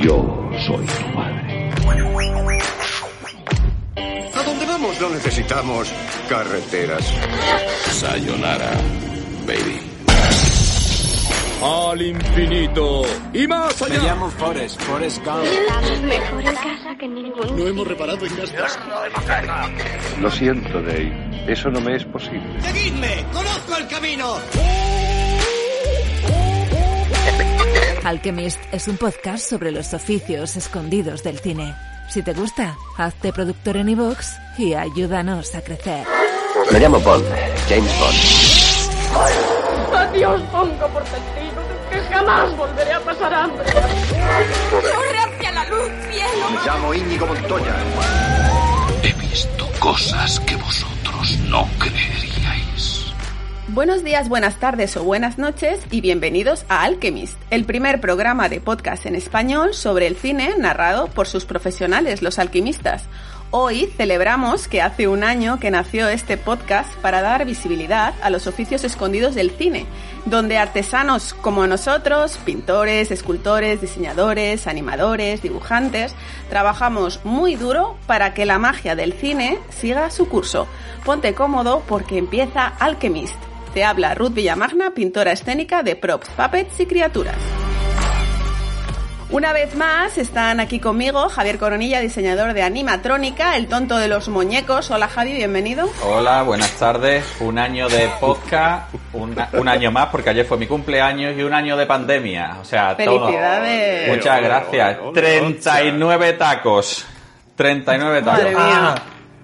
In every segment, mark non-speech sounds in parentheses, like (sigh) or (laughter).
Yo soy tu madre. ¿A dónde vamos? No necesitamos carreteras. Sayonara, baby. Al infinito y más allá. Me llamo Forrest, Forrest Gump. Estamos mejor en casa que en ningún No hemos reparado en casa. Lo siento, Dave. Eso no me es posible. ¡Seguidme! ¡Conozco el camino! Alchemist es un podcast sobre los oficios escondidos del cine. Si te gusta, hazte productor en iVoox y ayúdanos a crecer. Me llamo Bond, James Bond. Adiós, pongo por testigo de que jamás volveré a pasar hambre. ¡Corre hacia la luz, cielo! Me llamo Íñigo Montoya. He visto cosas que vosotros no creeríais. Buenos días, buenas tardes o buenas noches y bienvenidos a Alchemist, el primer programa de podcast en español sobre el cine narrado por sus profesionales, los alquimistas. Hoy celebramos que hace un año que nació este podcast para dar visibilidad a los oficios escondidos del cine, donde artesanos como nosotros, pintores, escultores, diseñadores, animadores, dibujantes, trabajamos muy duro para que la magia del cine siga su curso. Ponte cómodo porque empieza Alchemist. Te habla Ruth Villamagna, pintora escénica de props, puppets y criaturas. Una vez más están aquí conmigo Javier Coronilla, diseñador de animatrónica, el tonto de los muñecos. Hola Javi, bienvenido. Hola, buenas tardes. Un año de podcast, un, un año más porque ayer fue mi cumpleaños y un año de pandemia. O sea, todo. Felicidades. Muchas gracias. 39 tacos. 39 tacos. Madre mía.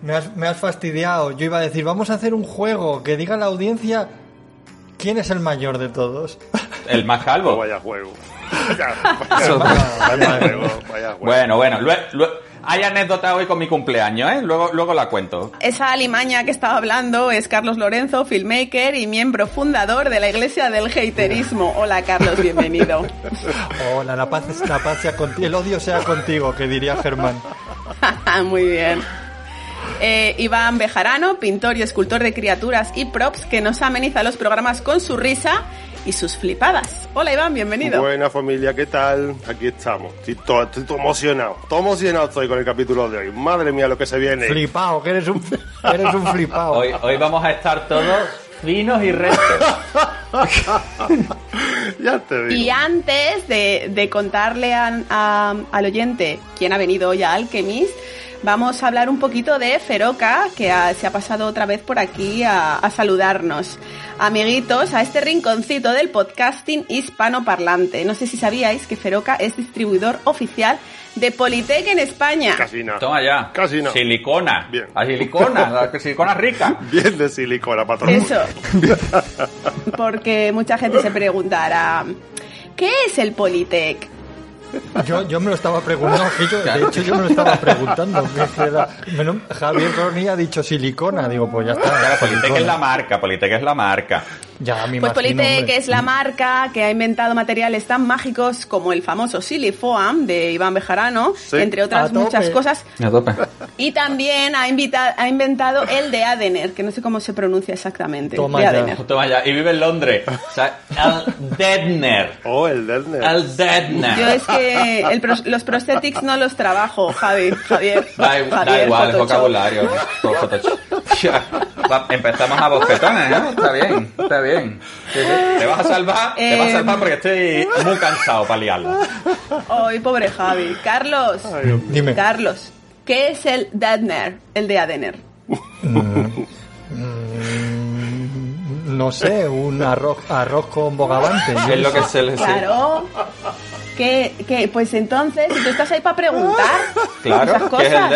Me has, me has fastidiado. Yo iba a decir, vamos a hacer un juego que diga la audiencia quién es el mayor de todos. (laughs) El más calvo. Vaya juego. Vaya, (laughs) (laughs) juego. Vaya juego. Bueno, bueno. hay anécdota hoy con mi cumpleaños, ¿eh? Luego, luego la cuento. Esa alimaña que estaba hablando es Carlos Lorenzo, filmmaker y miembro fundador de la Iglesia del Haterismo. Hola Carlos, bienvenido. Hola, la paz, la paz sea contigo, el odio sea contigo, que diría Germán. Muy bien. Eh, Iván Bejarano, pintor y escultor de criaturas y props, que nos ameniza los programas con su risa y sus flipadas. Hola Iván, bienvenido. Buena familia, ¿qué tal? Aquí estamos. Estoy todo, estoy todo emocionado. Todo emocionado estoy con el capítulo de hoy. Madre mía, lo que se viene. Flipao, que eres un, (laughs) eres un flipao. Hoy, hoy vamos a estar todos finos y rectos. (laughs) ya te digo. Y antes de, de contarle a- a- al oyente quién ha venido hoy a Alchemist, vamos a hablar un poquito de Feroca, que ha- se ha pasado otra vez por aquí a, a saludarnos. Amiguitos, a este rinconcito del podcasting hispanoparlante. No sé si sabíais que Feroca es distribuidor oficial de Politec en España. Casi nada. Toma ya. Casi no. Silicona. Bien. La silicona, la (laughs) silicona rica. Bien de silicona, patrón. Eso. (laughs) Porque mucha gente se preguntará, ¿qué es el Politec? Yo, yo me lo estaba preguntando, (laughs) de hecho yo me lo estaba preguntando. Javier Coronilla ha dicho silicona, digo, pues ya está. Claro, Politec es la marca, Politec es la marca. Ya, me Pues imagino, Politec hombre. es la marca que ha inventado materiales tan mágicos como el famoso Silifoam de Iván Bejarano, Sí. entre A otras tope. muchas cosas. A tope. Y también ha, invita- ha inventado el de Adener, que no sé cómo se pronuncia exactamente. Toma de. Adener. Toma ya. Y vive en Londres. (laughs) O sea, el Deadner. Oh, el Delner. El Deadner. Yo es que el pros- los prosthetics no los trabajo, Javi, Javier. Da, da Javier, igual, es Photoshop. vocabulario. Por Photoshop. (laughs) Va, empezamos a bofetones, ¿no? Está bien, está bien. Sí, sí. Te vas a salvar, te vas a Eh, salvar porque estoy muy cansado para liarla. Ay, pobre Javi. Carlos, Dime. Carlos, ¿qué es el Deadner, el de Adener? Mm, no sé, un arroz, arroz con bogavante. Es lo qué que se le Claro. Que, que, pues entonces, si tú estás ahí para preguntar Claro, esas que es el cosas.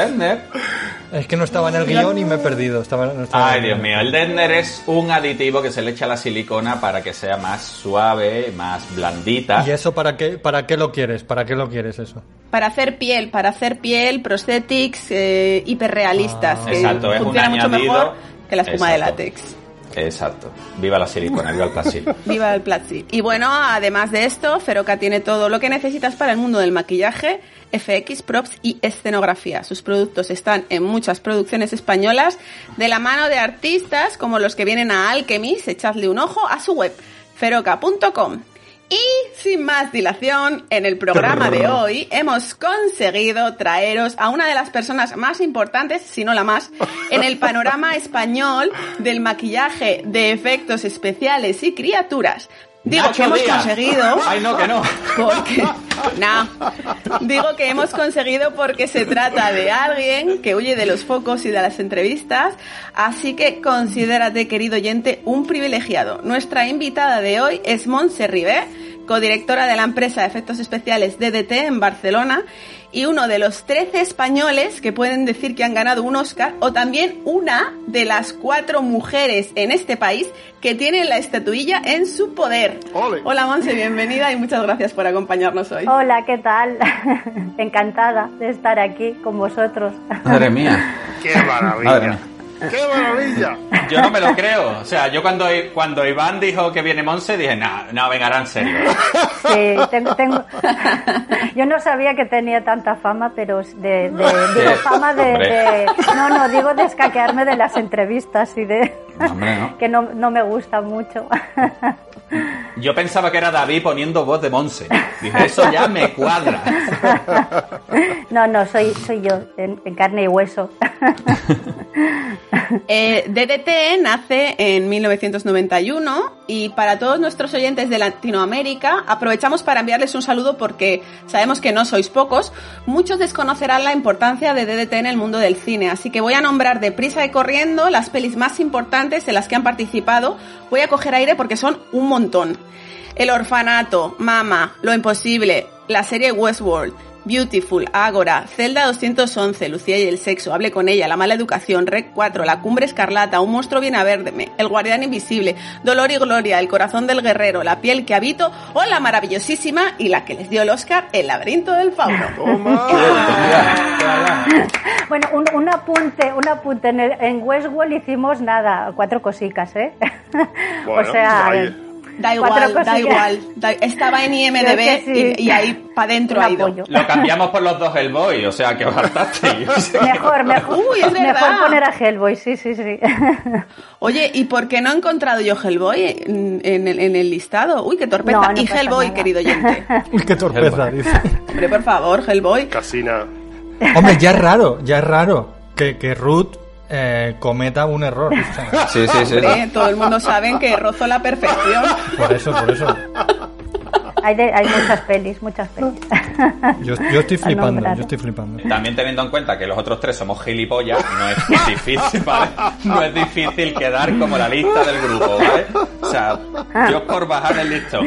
Es que no estaba en el guion y me he perdido. Estaba, no estaba Ay, Dios mío, el Dentner es un aditivo que se le echa a la silicona para que sea más suave, más blandita. ¿Y eso para qué, para qué lo quieres? ¿Para qué lo quieres eso? Para hacer piel, para hacer piel, prosthetics eh, hiperrealistas. Ah. que Exacto, es un funciona mucho añadido. mejor que la espuma de látex. Exacto. Viva la silicona, viva el plástico. (laughs) Viva el Platzi. Y bueno, además de esto, Feroca tiene todo lo que necesitas para el mundo del maquillaje, FX, props y escenografía. Sus productos están en muchas producciones españolas de la mano de artistas como los que vienen a Alchemist. Echadle un ojo a su web, feroca.com. Y sin más dilación, en el programa de (laughs) hoy hemos conseguido traeros a una de las personas más importantes, si no la más, en el panorama (laughs) español del maquillaje de efectos especiales y criaturas. Digo Nacho que hemos Díaz. conseguido. Ay, no, que no. Porque. (laughs) No. Digo que hemos conseguido porque se trata de alguien que huye de los focos y de las entrevistas. Así que considérate, querido oyente, un privilegiado. Nuestra invitada de hoy es Montse Ribé, codirectora de la empresa de efectos especiales DDT en Barcelona y uno de los 13 españoles que pueden decir que han ganado un Oscar o también una de las cuatro mujeres en este país que tienen la estatuilla en su poder. Ole. Hola Monse, bienvenida y muchas gracias por acompañarnos hoy. Hola, ¿qué tal? (laughs) Encantada de estar aquí con vosotros. Madre mía. ¡Qué Madre maravilla! mía. ¡Qué maravilla! Yo no me lo creo. O sea, yo cuando, cuando Iván dijo que viene Monse, dije, no, no, venga, ahora en serio. Sí, tengo, tengo... (laughs) Yo no sabía que tenía tanta fama, pero de, de- (laughs) digo, fama de, No, no, digo de escaquearme de las entrevistas y de... Hombre, no. que no, no me gusta mucho. (laughs) Yo pensaba que era David poniendo voz de Monse. Dije, eso ya me cuadra. (laughs) No, no, soy, soy yo, en, en carne y hueso. Eh, DDT nace en 1991 y para todos nuestros oyentes de Latinoamérica aprovechamos para enviarles un saludo porque sabemos que no sois pocos. Muchos desconocerán la importancia de DDT en el mundo del cine, así que voy a nombrar deprisa y corriendo las pelis más importantes en las que han participado. Voy a coger aire porque son un montón. El orfanato, Mama, Lo Imposible, la serie Westworld, Beautiful, Ágora, Zelda 211, Lucía y el sexo, Hable con ella, La mala educación, Rec 4, La cumbre escarlata, Un monstruo viene a verme, El guardián invisible, Dolor y gloria, El corazón del guerrero, La piel que habito o la maravillosísima y la que les dio el Oscar, El laberinto del fauno. (laughs) Bueno, un, un apunte, un apunte. En, el- en Westworld hicimos nada, cuatro cositas, ¿eh? (laughs) Bueno, o sea, Da igual, da igual. da- estaba en IMDB Creo que sí. y, y ahí para adentro ha ido. apoyo. Lo cambiamos por los dos Hellboy, o sea, que. (laughs) O sea, Mejor, mejor, Uy, es verdad. mejor poner a Hellboy, sí, sí, sí. (laughs) Oye, ¿y por qué no he encontrado yo Hellboy en, en el, en el listado? Uy, qué torpeza. No, no y Hellboy, nada. querido oyente. (laughs) Uy, qué torpeza, dice. Hombre, por favor, Hellboy. Casina. Hombre, ya es raro, ya es raro que, que Ruth eh, cometa un error. (laughs) Sí, sí, sí. Hombre, todo el mundo sabe que rozo la perfección. por eso, por eso. Hay, de- hay muchas pelis, muchas pelis. (laughs) Yo, yo estoy flipando, yo estoy flipando. También teniendo en cuenta que los otros tres somos gilipollas, no es (laughs) difícil, ¿vale? No es difícil quedar como la lista del grupo, ¿vale? O sea, yo por bajar el listón.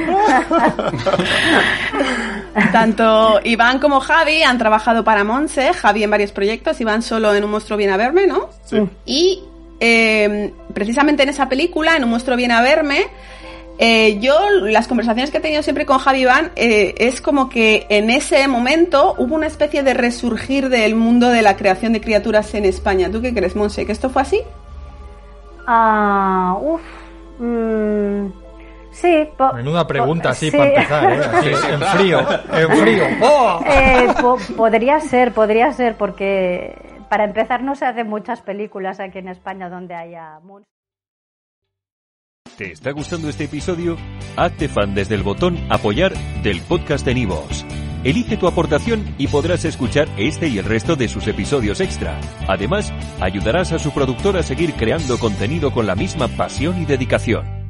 Tanto Iván como Javi han trabajado para Monse, Javi en varios proyectos, Iván solo en Un monstruo viene a verme, ¿no? Sí. Y eh, precisamente en esa película, en Un monstruo viene a verme, eh, yo las conversaciones que he tenido siempre con Javi Iván eh, es como que en ese momento hubo una especie de resurgir del mundo de la creación de criaturas en España. ¿Tú qué crees, Monse? ¿Que esto fue así? Ah, uff. mm, sí. po- Menuda pregunta po- así sí. para empezar, ¿eh? Así, Sí, sí, en frío, en frío. (laughs) ¡Oh! Eh, po- podría ser, podría ser, porque para empezar no se hacen muchas películas aquí en España donde haya monstruos. ¿Te está gustando este episodio? Hazte fan desde el botón Apoyar del podcast de Nivos. Elige tu aportación y podrás escuchar este y el resto de sus episodios extra. Además, ayudarás a su productor a seguir creando contenido con la misma pasión y dedicación.